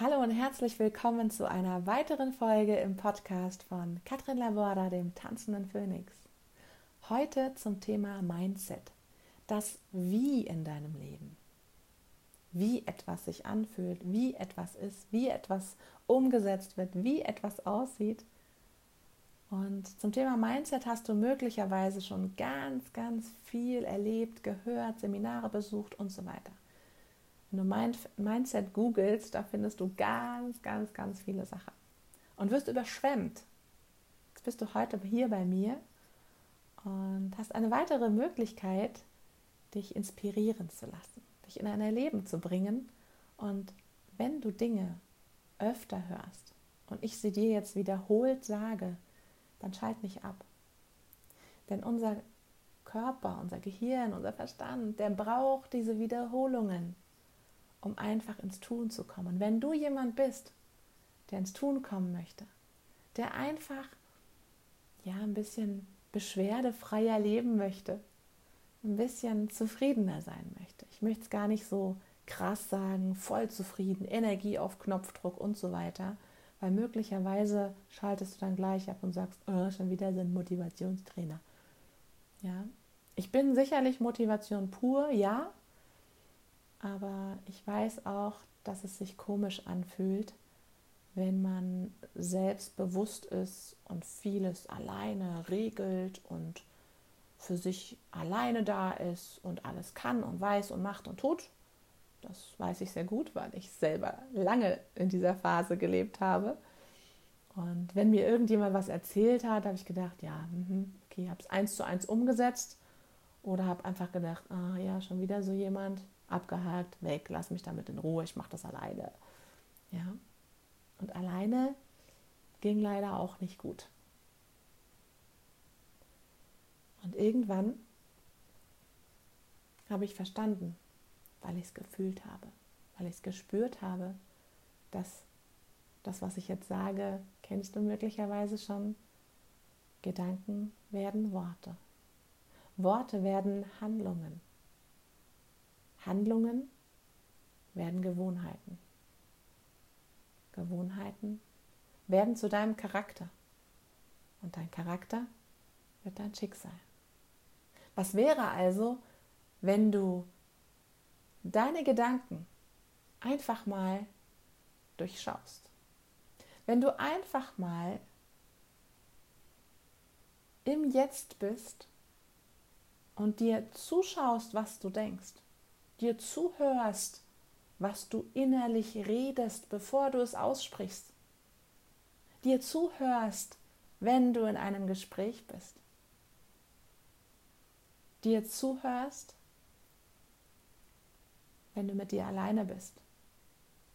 Hallo und herzlich willkommen zu einer weiteren Folge im Podcast von Katrin Laborda, dem tanzenden Phönix. Heute zum Thema Mindset, das Wie in deinem Leben. Wie etwas sich anfühlt, wie etwas ist, wie etwas umgesetzt wird, wie etwas aussieht. Und zum Thema Mindset hast du möglicherweise schon ganz, ganz viel erlebt, gehört, Seminare besucht und so weiter. Wenn du Mindset googelst, da findest du ganz, ganz, ganz viele Sachen und wirst überschwemmt. Jetzt bist du heute hier bei mir und hast eine weitere Möglichkeit, dich inspirieren zu lassen, dich in ein Erleben zu bringen. Und wenn du Dinge öfter hörst und ich sie dir jetzt wiederholt sage, dann schalt nicht ab. Denn unser Körper, unser Gehirn, unser Verstand, der braucht diese Wiederholungen um einfach ins Tun zu kommen. Wenn du jemand bist, der ins Tun kommen möchte, der einfach ja ein bisschen beschwerdefreier leben möchte, ein bisschen zufriedener sein möchte. Ich möchte es gar nicht so krass sagen, voll zufrieden, Energie auf Knopfdruck und so weiter, weil möglicherweise schaltest du dann gleich ab und sagst, oh, schon wieder sind Motivationstrainer. Ja, ich bin sicherlich Motivation pur, ja, aber ich weiß auch, dass es sich komisch anfühlt, wenn man selbstbewusst ist und vieles alleine regelt und für sich alleine da ist und alles kann und weiß und macht und tut. Das weiß ich sehr gut, weil ich selber lange in dieser Phase gelebt habe. Und wenn mir irgendjemand was erzählt hat, habe ich gedacht, ja, mhm, okay, habe es eins zu eins umgesetzt oder habe einfach gedacht, ah ja, schon wieder so jemand, abgehakt, weg, lass mich damit in Ruhe, ich mache das alleine. Ja. Und alleine ging leider auch nicht gut. Und irgendwann habe ich verstanden, weil ich es gefühlt habe, weil ich es gespürt habe, dass das, was ich jetzt sage, kennst du möglicherweise schon, Gedanken werden Worte. Worte werden Handlungen. Handlungen werden Gewohnheiten. Gewohnheiten werden zu deinem Charakter. Und dein Charakter wird dein Schicksal. Was wäre also, wenn du deine Gedanken einfach mal durchschaust? Wenn du einfach mal im Jetzt bist und dir zuschaust, was du denkst dir zuhörst, was du innerlich redest, bevor du es aussprichst. Dir zuhörst, wenn du in einem Gespräch bist. Dir zuhörst, wenn du mit dir alleine bist.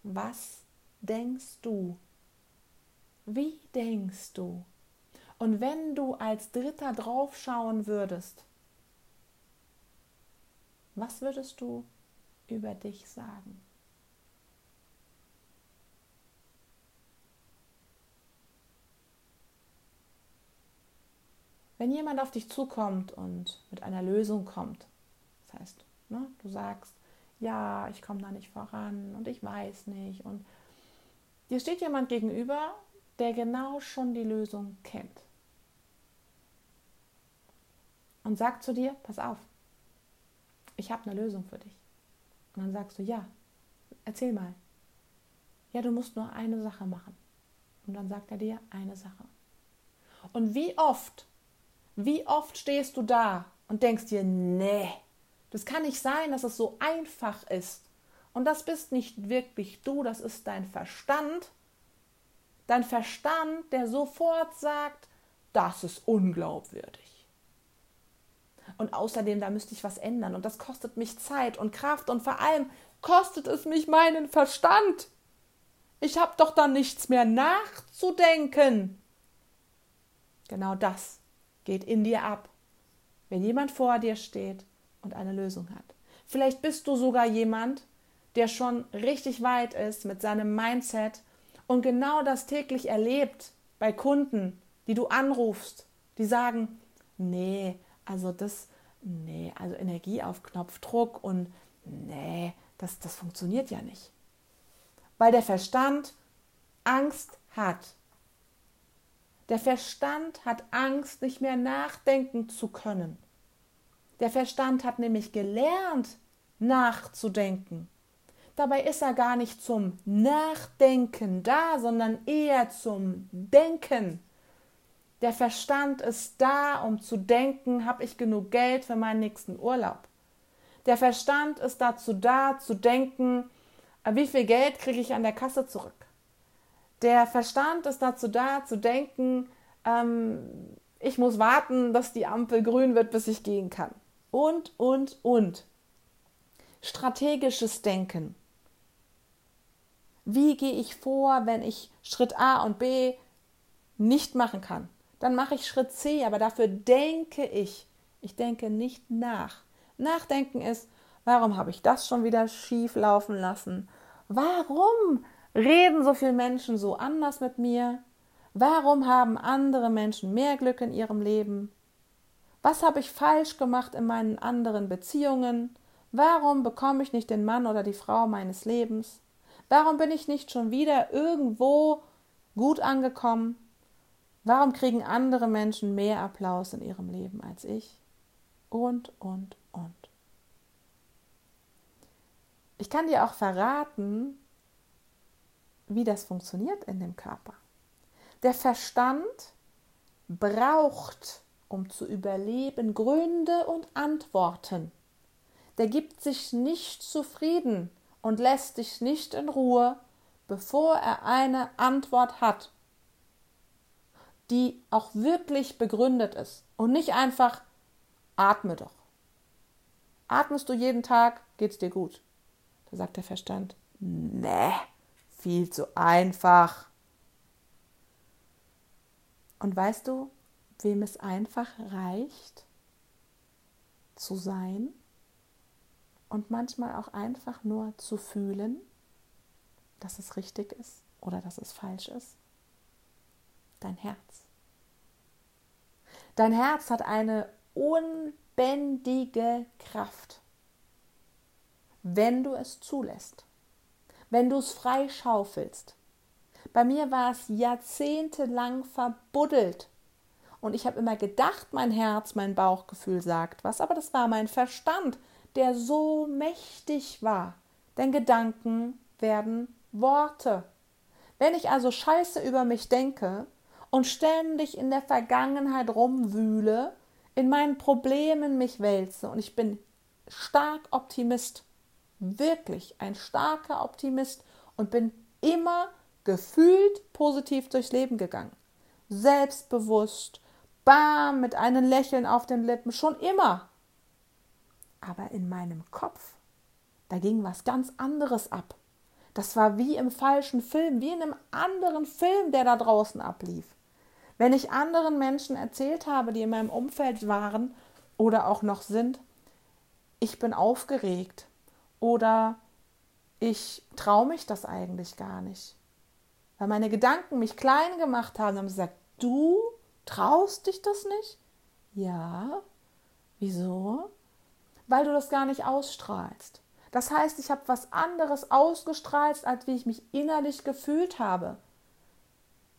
Was denkst du? Wie denkst du? Und wenn du als Dritter draufschauen würdest, was würdest du über dich sagen? Wenn jemand auf dich zukommt und mit einer Lösung kommt, das heißt, ne, du sagst, ja, ich komme da nicht voran und ich weiß nicht und dir steht jemand gegenüber, der genau schon die Lösung kennt und sagt zu dir, pass auf, ich habe eine Lösung für dich. Und dann sagst du, ja, erzähl mal. Ja, du musst nur eine Sache machen. Und dann sagt er dir eine Sache. Und wie oft, wie oft stehst du da und denkst dir, nee, das kann nicht sein, dass es so einfach ist. Und das bist nicht wirklich du, das ist dein Verstand. Dein Verstand, der sofort sagt, das ist unglaubwürdig. Und außerdem, da müsste ich was ändern. Und das kostet mich Zeit und Kraft. Und vor allem kostet es mich meinen Verstand. Ich habe doch dann nichts mehr nachzudenken. Genau das geht in dir ab, wenn jemand vor dir steht und eine Lösung hat. Vielleicht bist du sogar jemand, der schon richtig weit ist mit seinem Mindset und genau das täglich erlebt bei Kunden, die du anrufst, die sagen, nee, also das, nee, also Energie auf Knopfdruck und nee, das, das funktioniert ja nicht. weil der Verstand Angst hat. Der Verstand hat Angst, nicht mehr nachdenken zu können. Der Verstand hat nämlich gelernt, nachzudenken. Dabei ist er gar nicht zum Nachdenken da, sondern eher zum Denken. Der Verstand ist da, um zu denken, habe ich genug Geld für meinen nächsten Urlaub. Der Verstand ist dazu da, zu denken, wie viel Geld kriege ich an der Kasse zurück. Der Verstand ist dazu da, zu denken, ähm, ich muss warten, dass die Ampel grün wird, bis ich gehen kann. Und, und, und. Strategisches Denken. Wie gehe ich vor, wenn ich Schritt A und B nicht machen kann? Dann mache ich Schritt C, aber dafür denke ich. Ich denke nicht nach. Nachdenken ist, warum habe ich das schon wieder schief laufen lassen? Warum reden so viele Menschen so anders mit mir? Warum haben andere Menschen mehr Glück in ihrem Leben? Was habe ich falsch gemacht in meinen anderen Beziehungen? Warum bekomme ich nicht den Mann oder die Frau meines Lebens? Warum bin ich nicht schon wieder irgendwo gut angekommen? Warum kriegen andere Menschen mehr Applaus in ihrem Leben als ich? Und, und, und. Ich kann dir auch verraten, wie das funktioniert in dem Körper. Der Verstand braucht, um zu überleben, Gründe und Antworten. Der gibt sich nicht zufrieden und lässt dich nicht in Ruhe, bevor er eine Antwort hat, die auch wirklich begründet ist und nicht einfach atme doch. Atmest du jeden Tag, geht's dir gut. Da sagt der Verstand, nee, viel zu einfach. Und weißt du, wem es einfach reicht zu sein? und manchmal auch einfach nur zu fühlen, dass es richtig ist oder dass es falsch ist. Dein Herz. Dein Herz hat eine unbändige Kraft, wenn du es zulässt, wenn du es freischaufelst. Bei mir war es jahrzehntelang verbuddelt. Und ich habe immer gedacht, mein Herz, mein Bauchgefühl sagt was, aber das war mein Verstand, der so mächtig war. Denn Gedanken werden Worte. Wenn ich also Scheiße über mich denke und ständig in der Vergangenheit rumwühle, in meinen Problemen mich wälze und ich bin stark Optimist, wirklich ein starker Optimist und bin immer gefühlt positiv durchs Leben gegangen. Selbstbewusst, bam, mit einem Lächeln auf den Lippen, schon immer. Aber in meinem Kopf, da ging was ganz anderes ab. Das war wie im falschen Film, wie in einem anderen Film, der da draußen ablief. Wenn ich anderen Menschen erzählt habe, die in meinem Umfeld waren oder auch noch sind, ich bin aufgeregt oder ich traue mich das eigentlich gar nicht. Weil meine Gedanken mich klein gemacht haben, haben gesagt, du traust dich das nicht? Ja. Wieso? weil du das gar nicht ausstrahlst. Das heißt, ich habe was anderes ausgestrahlt, als wie ich mich innerlich gefühlt habe.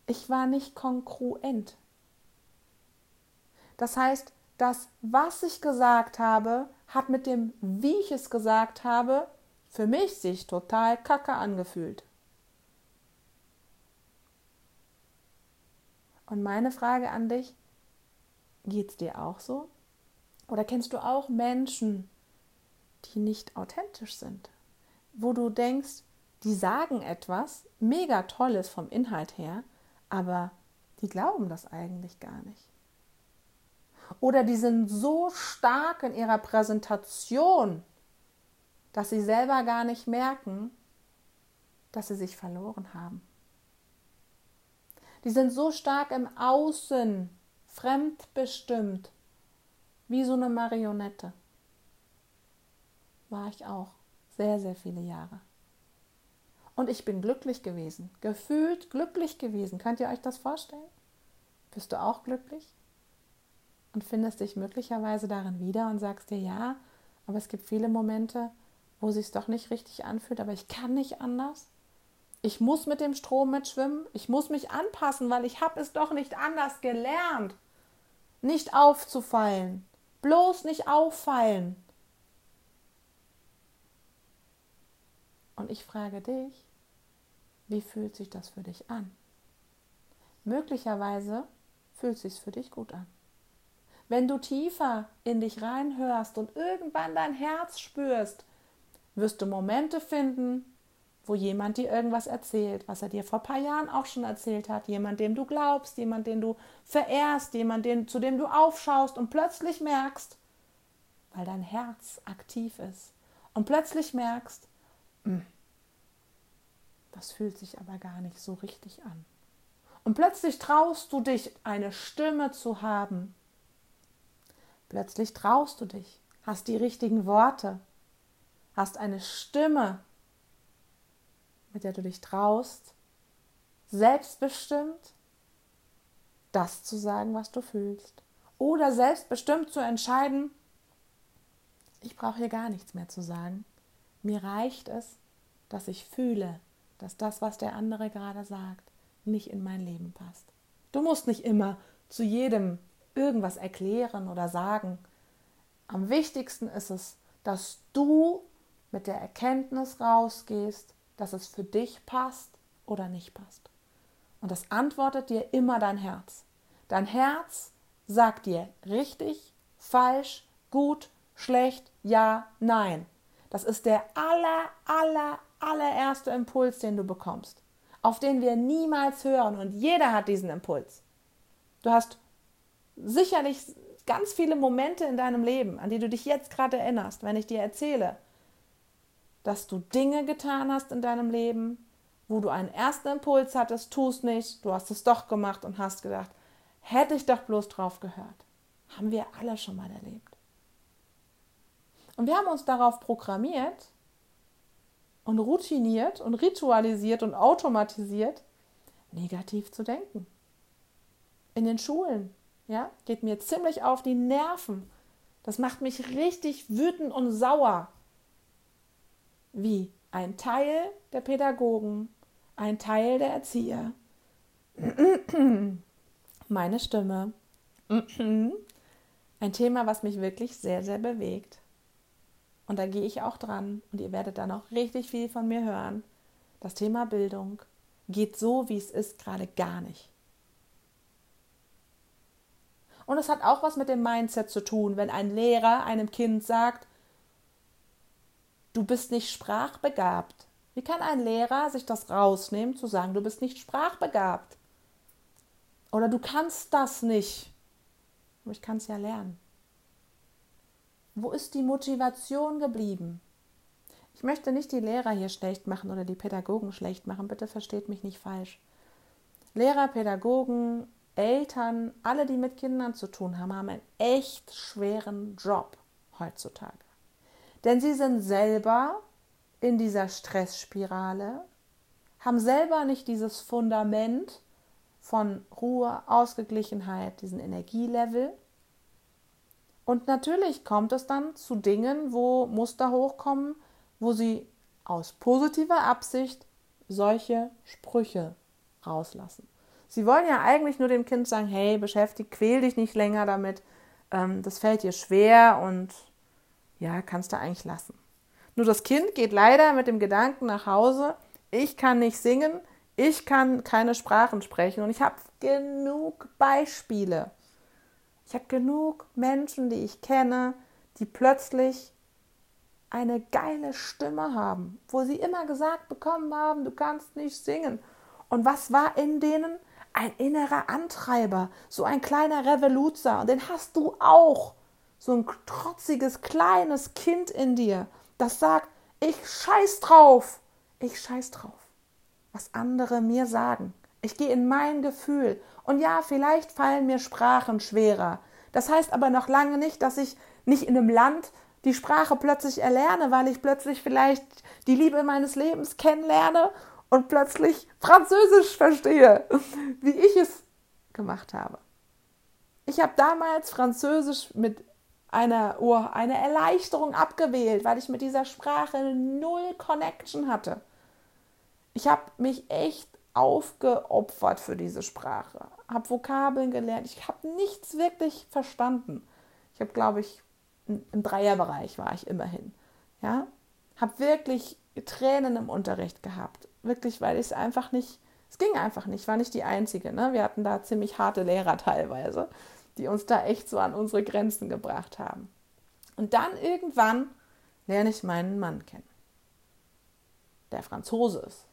Ich war nicht kongruent. Das heißt, das, was ich gesagt habe, hat mit dem, wie ich es gesagt habe, für mich sich total kacke angefühlt. Und meine Frage an dich, geht es dir auch so? Oder kennst du auch Menschen, die nicht authentisch sind? Wo du denkst, die sagen etwas mega Tolles vom Inhalt her, aber die glauben das eigentlich gar nicht. Oder die sind so stark in ihrer Präsentation, dass sie selber gar nicht merken, dass sie sich verloren haben. Die sind so stark im Außen, fremdbestimmt, wie so eine Marionette. War ich auch. Sehr, sehr viele Jahre. Und ich bin glücklich gewesen. Gefühlt glücklich gewesen. Könnt ihr euch das vorstellen? Bist du auch glücklich? Und findest dich möglicherweise darin wieder und sagst dir, ja, aber es gibt viele Momente, wo sich es doch nicht richtig anfühlt, aber ich kann nicht anders. ich muss mit dem Strom mitschwimmen, ich muss mich anpassen, weil ich habe es doch nicht anders gelernt. Nicht aufzufallen, bloß nicht auffallen. Und ich frage dich, wie fühlt sich das für dich an? Möglicherweise fühlt sich für dich gut an. Wenn du tiefer in dich reinhörst und irgendwann dein Herz spürst, wirst du Momente finden, wo jemand dir irgendwas erzählt, was er dir vor ein paar Jahren auch schon erzählt hat, jemand, dem du glaubst, jemand, den du verehrst, jemand, den, zu dem du aufschaust und plötzlich merkst, weil dein Herz aktiv ist und plötzlich merkst, hm, das fühlt sich aber gar nicht so richtig an. Und plötzlich traust du dich, eine Stimme zu haben. Plötzlich traust du dich, hast die richtigen Worte, hast eine Stimme, mit der du dich traust, selbstbestimmt das zu sagen, was du fühlst. Oder selbstbestimmt zu entscheiden, ich brauche hier gar nichts mehr zu sagen. Mir reicht es, dass ich fühle, dass das, was der andere gerade sagt, nicht in mein Leben passt. Du musst nicht immer zu jedem irgendwas erklären oder sagen. Am wichtigsten ist es, dass du mit der Erkenntnis rausgehst, dass es für dich passt oder nicht passt. Und das antwortet dir immer dein Herz. Dein Herz sagt dir richtig, falsch, gut, schlecht, ja, nein. Das ist der aller, aller, allererste Impuls, den du bekommst, auf den wir niemals hören. Und jeder hat diesen Impuls. Du hast sicherlich ganz viele Momente in deinem Leben, an die du dich jetzt gerade erinnerst, wenn ich dir erzähle, dass du Dinge getan hast in deinem Leben, wo du einen ersten Impuls hattest, tust nicht, du hast es doch gemacht und hast gedacht, hätte ich doch bloß drauf gehört. Haben wir alle schon mal erlebt. Und wir haben uns darauf programmiert und routiniert und ritualisiert und automatisiert, negativ zu denken. In den Schulen, ja, geht mir ziemlich auf die Nerven. Das macht mich richtig wütend und sauer wie ein Teil der Pädagogen, ein Teil der Erzieher, meine Stimme, ein Thema, was mich wirklich sehr, sehr bewegt. Und da gehe ich auch dran und ihr werdet da noch richtig viel von mir hören. Das Thema Bildung geht so, wie es ist, gerade gar nicht. Und es hat auch was mit dem Mindset zu tun, wenn ein Lehrer einem Kind sagt, du bist nicht sprachbegabt. Wie kann ein Lehrer sich das rausnehmen, zu sagen, du bist nicht sprachbegabt? Oder du kannst das nicht. Aber ich kann es ja lernen. Wo ist die Motivation geblieben? Ich möchte nicht die Lehrer hier schlecht machen oder die Pädagogen schlecht machen, bitte versteht mich nicht falsch. Lehrer, Pädagogen, Eltern, alle, die mit Kindern zu tun haben, haben einen echt schweren Job heutzutage. Denn sie sind selber in dieser Stressspirale, haben selber nicht dieses Fundament von Ruhe, Ausgeglichenheit, diesen Energielevel. Und natürlich kommt es dann zu Dingen, wo Muster hochkommen, wo sie aus positiver Absicht solche Sprüche rauslassen. Sie wollen ja eigentlich nur dem Kind sagen, hey, beschäftigt, quäl dich nicht länger damit, ähm, das fällt dir schwer und ja, kannst du eigentlich lassen. Nur das Kind geht leider mit dem Gedanken nach Hause, ich kann nicht singen, ich kann keine Sprachen sprechen und ich habe genug Beispiele. Ich habe genug Menschen, die ich kenne, die plötzlich eine geile Stimme haben, wo sie immer gesagt bekommen haben, du kannst nicht singen. Und was war in denen? Ein innerer Antreiber, so ein kleiner Revoluzer. Und den hast du auch so ein trotziges kleines Kind in dir, das sagt, ich scheiß drauf, ich scheiß drauf, was andere mir sagen. Ich gehe in mein Gefühl. Und ja, vielleicht fallen mir Sprachen schwerer. Das heißt aber noch lange nicht, dass ich nicht in einem Land die Sprache plötzlich erlerne, weil ich plötzlich vielleicht die Liebe meines Lebens kennenlerne und plötzlich Französisch verstehe, wie ich es gemacht habe. Ich habe damals Französisch mit eine, oh, eine Erleichterung abgewählt, weil ich mit dieser Sprache null Connection hatte. Ich habe mich echt aufgeopfert für diese Sprache, habe Vokabeln gelernt. Ich habe nichts wirklich verstanden. Ich habe, glaube ich, im Dreierbereich war ich immerhin. Ja, habe wirklich Tränen im Unterricht gehabt. Wirklich, weil ich es einfach nicht, es ging einfach nicht, war nicht die Einzige. Ne? Wir hatten da ziemlich harte Lehrer teilweise, die uns da echt so an unsere Grenzen gebracht haben. Und dann irgendwann lerne ich meinen Mann kennen, der Franzose ist.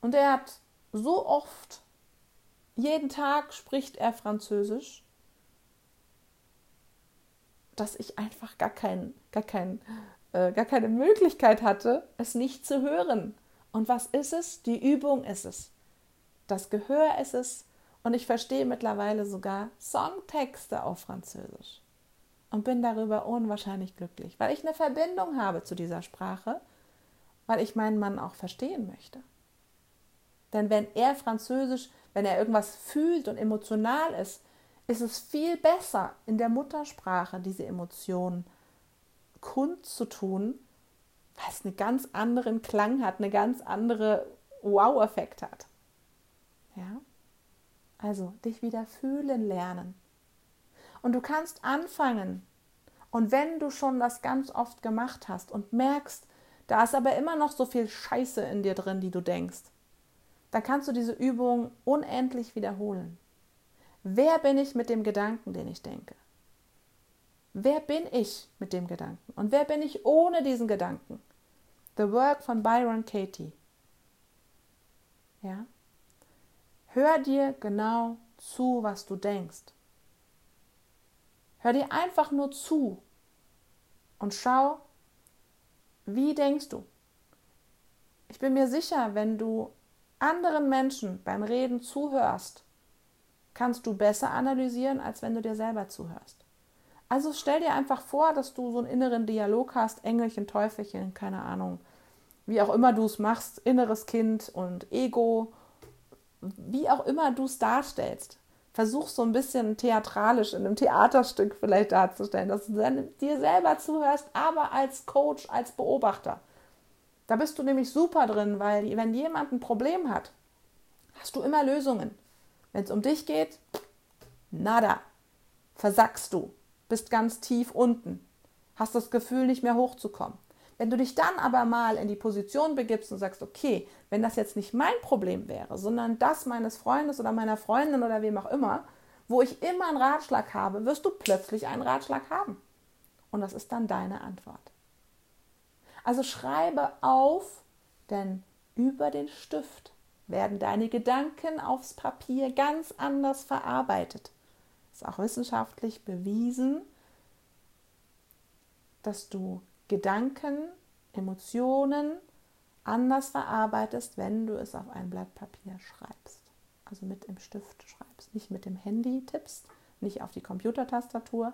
Und er hat so oft, jeden Tag spricht er Französisch, dass ich einfach gar, kein, gar, kein, äh, gar keine Möglichkeit hatte, es nicht zu hören. Und was ist es? Die Übung ist es. Das Gehör ist es. Und ich verstehe mittlerweile sogar Songtexte auf Französisch. Und bin darüber unwahrscheinlich glücklich, weil ich eine Verbindung habe zu dieser Sprache, weil ich meinen Mann auch verstehen möchte. Denn wenn er Französisch, wenn er irgendwas fühlt und emotional ist, ist es viel besser, in der Muttersprache diese Emotionen kundzutun, weil es einen ganz anderen Klang hat, eine ganz andere Wow-Effekt hat. Ja? Also dich wieder fühlen lernen. Und du kannst anfangen. Und wenn du schon das ganz oft gemacht hast und merkst, da ist aber immer noch so viel Scheiße in dir drin, die du denkst, dann kannst du diese Übung unendlich wiederholen. Wer bin ich mit dem Gedanken, den ich denke? Wer bin ich mit dem Gedanken? Und wer bin ich ohne diesen Gedanken? The Work von Byron Katie. Ja? Hör dir genau zu, was du denkst. Hör dir einfach nur zu und schau, wie denkst du. Ich bin mir sicher, wenn du anderen Menschen beim Reden zuhörst, kannst du besser analysieren, als wenn du dir selber zuhörst. Also stell dir einfach vor, dass du so einen inneren Dialog hast, Engelchen, Teufelchen, keine Ahnung, wie auch immer du es machst, inneres Kind und Ego, wie auch immer du es darstellst. Versuch so ein bisschen theatralisch in einem Theaterstück vielleicht darzustellen, dass du dir selber zuhörst, aber als Coach, als Beobachter. Da bist du nämlich super drin, weil wenn jemand ein Problem hat, hast du immer Lösungen. Wenn es um dich geht, nada, versackst du, bist ganz tief unten, hast das Gefühl, nicht mehr hochzukommen. Wenn du dich dann aber mal in die Position begibst und sagst, okay, wenn das jetzt nicht mein Problem wäre, sondern das meines Freundes oder meiner Freundin oder wem auch immer, wo ich immer einen Ratschlag habe, wirst du plötzlich einen Ratschlag haben. Und das ist dann deine Antwort. Also schreibe auf, denn über den Stift werden deine Gedanken aufs Papier ganz anders verarbeitet. Ist auch wissenschaftlich bewiesen, dass du Gedanken, Emotionen anders verarbeitest, wenn du es auf ein Blatt Papier schreibst. Also mit dem Stift schreibst. Nicht mit dem Handy tippst, nicht auf die Computertastatur,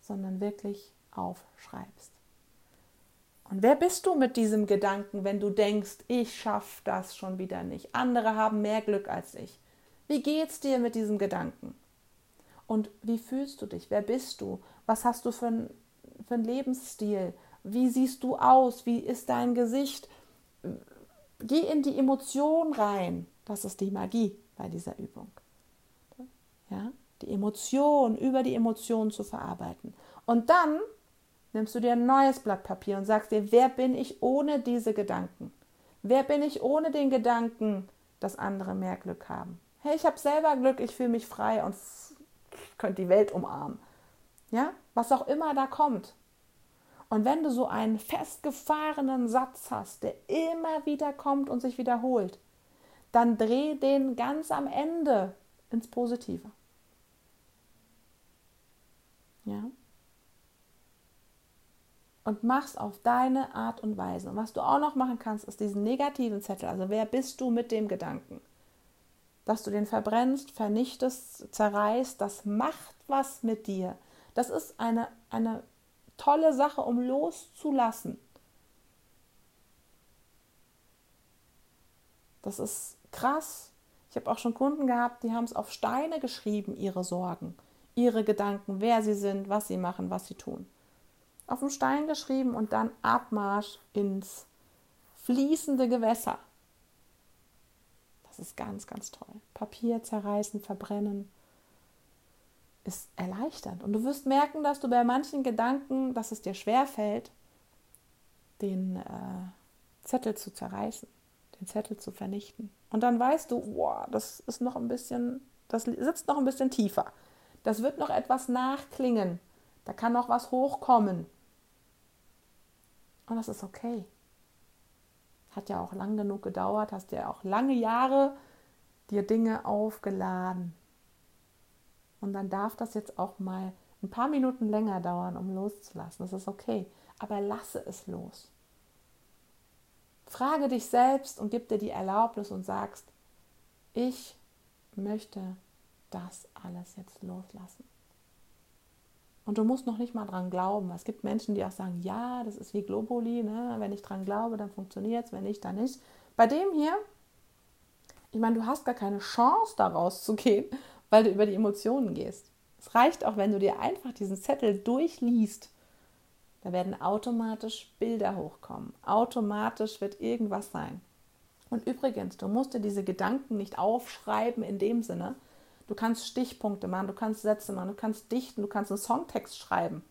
sondern wirklich aufschreibst. Und wer bist du mit diesem Gedanken, wenn du denkst, ich schaffe das schon wieder nicht? Andere haben mehr Glück als ich. Wie geht's dir mit diesem Gedanken? Und wie fühlst du dich? Wer bist du? Was hast du für einen für Lebensstil? Wie siehst du aus? Wie ist dein Gesicht? Geh in die Emotion rein. Das ist die Magie bei dieser Übung. Ja? Die Emotion, über die Emotion zu verarbeiten. Und dann nimmst du dir ein neues Blatt Papier und sagst dir, wer bin ich ohne diese Gedanken? Wer bin ich ohne den Gedanken, dass andere mehr Glück haben? Hey, ich habe selber Glück, ich fühle mich frei und könnte die Welt umarmen. Ja, was auch immer da kommt. Und wenn du so einen festgefahrenen Satz hast, der immer wieder kommt und sich wiederholt, dann dreh den ganz am Ende ins Positive. Ja? Und mach's auf deine Art und Weise. Und was du auch noch machen kannst, ist diesen negativen Zettel. Also wer bist du mit dem Gedanken? Dass du den verbrennst, vernichtest, zerreißt, das macht was mit dir. Das ist eine, eine tolle Sache, um loszulassen. Das ist krass. Ich habe auch schon Kunden gehabt, die haben es auf Steine geschrieben, ihre Sorgen, ihre Gedanken, wer sie sind, was sie machen, was sie tun auf dem Stein geschrieben und dann Abmarsch ins fließende Gewässer. Das ist ganz, ganz toll. Papier zerreißen, verbrennen ist erleichternd. Und du wirst merken, dass du bei manchen Gedanken, dass es dir schwer fällt, den äh, Zettel zu zerreißen, den Zettel zu vernichten. Und dann weißt du, wow, das ist noch ein bisschen, das sitzt noch ein bisschen tiefer. Das wird noch etwas nachklingen. Da kann noch was hochkommen. Und das ist okay. Hat ja auch lang genug gedauert, hast ja auch lange Jahre dir Dinge aufgeladen. Und dann darf das jetzt auch mal ein paar Minuten länger dauern, um loszulassen. Das ist okay. Aber lasse es los. Frage dich selbst und gib dir die Erlaubnis und sagst, ich möchte das alles jetzt loslassen. Und du musst noch nicht mal dran glauben. Es gibt Menschen, die auch sagen, ja, das ist wie Globuli, ne? wenn ich dran glaube, dann funktioniert es, wenn nicht, dann nicht. Bei dem hier, ich meine, du hast gar keine Chance, da rauszugehen, weil du über die Emotionen gehst. Es reicht auch, wenn du dir einfach diesen Zettel durchliest. Da werden automatisch Bilder hochkommen. Automatisch wird irgendwas sein. Und übrigens, du musst dir diese Gedanken nicht aufschreiben in dem Sinne, Du kannst Stichpunkte machen, du kannst Sätze machen, du kannst dichten, du kannst einen Songtext schreiben.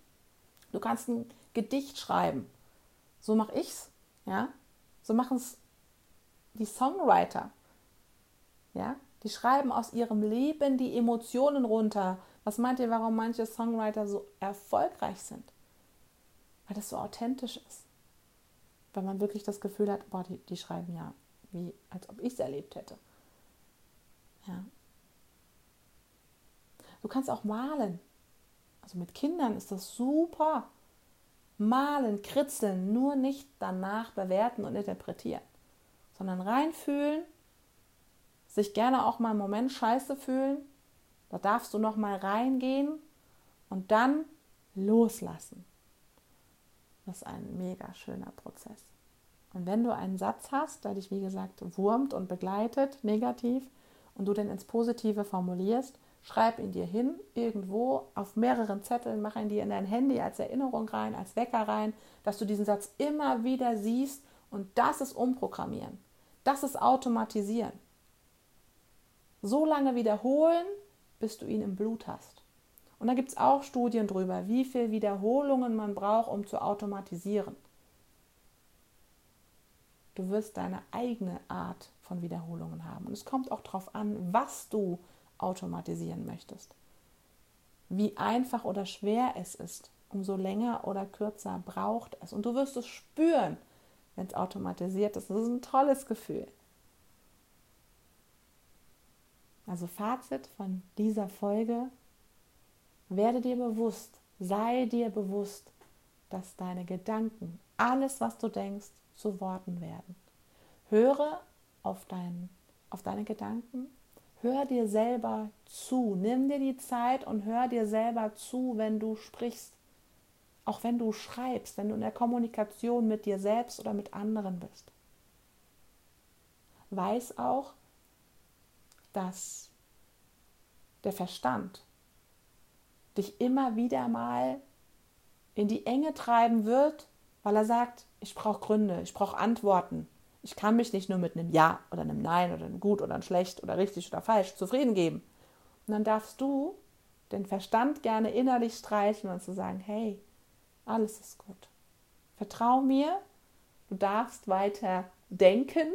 Du kannst ein Gedicht schreiben. So mache ich's, ja? So machen es die Songwriter. Ja? Die schreiben aus ihrem Leben die Emotionen runter. Was meint ihr, warum manche Songwriter so erfolgreich sind? Weil das so authentisch ist. Weil man wirklich das Gefühl hat, boah, die, die schreiben ja, wie als ob ich es erlebt hätte. Ja. Du kannst auch malen. Also mit Kindern ist das super. Malen, kritzeln, nur nicht danach bewerten und interpretieren, sondern reinfühlen, sich gerne auch mal einen Moment scheiße fühlen. Da darfst du noch mal reingehen und dann loslassen. Das ist ein mega schöner Prozess. Und wenn du einen Satz hast, der dich wie gesagt wurmt und begleitet, negativ, und du den ins Positive formulierst, Schreib ihn dir hin, irgendwo auf mehreren Zetteln, mach ihn dir in dein Handy als Erinnerung rein, als Wecker rein, dass du diesen Satz immer wieder siehst und das ist Umprogrammieren. Das ist Automatisieren. So lange wiederholen, bis du ihn im Blut hast. Und da gibt es auch Studien drüber, wie viele Wiederholungen man braucht, um zu automatisieren. Du wirst deine eigene Art von Wiederholungen haben. Und es kommt auch darauf an, was du automatisieren möchtest. Wie einfach oder schwer es ist, umso länger oder kürzer braucht es. Und du wirst es spüren, wenn es automatisiert ist. Das ist ein tolles Gefühl. Also Fazit von dieser Folge, werde dir bewusst, sei dir bewusst, dass deine Gedanken, alles, was du denkst, zu Worten werden. Höre auf, dein, auf deine Gedanken Hör dir selber zu. Nimm dir die Zeit und hör dir selber zu, wenn du sprichst. Auch wenn du schreibst, wenn du in der Kommunikation mit dir selbst oder mit anderen bist. Weiß auch, dass der Verstand dich immer wieder mal in die Enge treiben wird, weil er sagt, ich brauche Gründe, ich brauche Antworten, ich kann mich nicht nur mit einem Ja oder einem Nein oder einem Gut oder einem Schlecht oder richtig oder falsch zufrieden geben. Und dann darfst du den Verstand gerne innerlich streichen und zu sagen, hey, alles ist gut. Vertrau mir, du darfst weiter denken,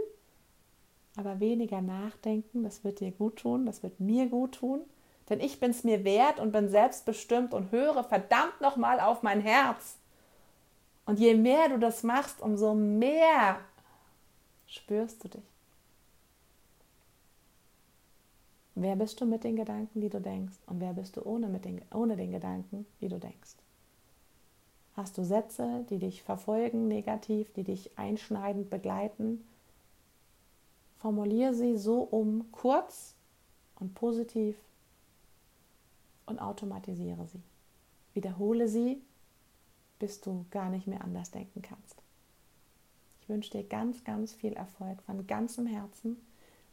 aber weniger nachdenken, das wird dir gut tun, das wird mir gut tun. Denn ich bin es mir wert und bin selbstbestimmt und höre verdammt nochmal auf mein Herz. Und je mehr du das machst, umso mehr spürst du dich? Wer bist du mit den Gedanken, die du denkst? Und wer bist du ohne, mit den, ohne den Gedanken, die du denkst? Hast du Sätze, die dich verfolgen, negativ, die dich einschneidend begleiten? Formuliere sie so um, kurz und positiv und automatisiere sie. Wiederhole sie, bis du gar nicht mehr anders denken kannst. Ich wünsche dir ganz, ganz viel Erfolg von ganzem Herzen.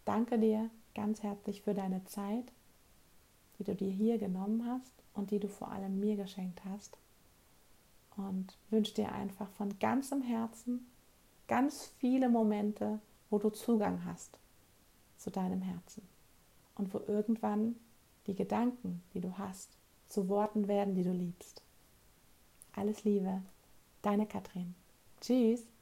Danke dir ganz herzlich für deine Zeit, die du dir hier genommen hast und die du vor allem mir geschenkt hast. Und wünsche dir einfach von ganzem Herzen ganz viele Momente, wo du Zugang hast zu deinem Herzen und wo irgendwann die Gedanken, die du hast, zu Worten werden, die du liebst. Alles Liebe, deine Katrin. Tschüss.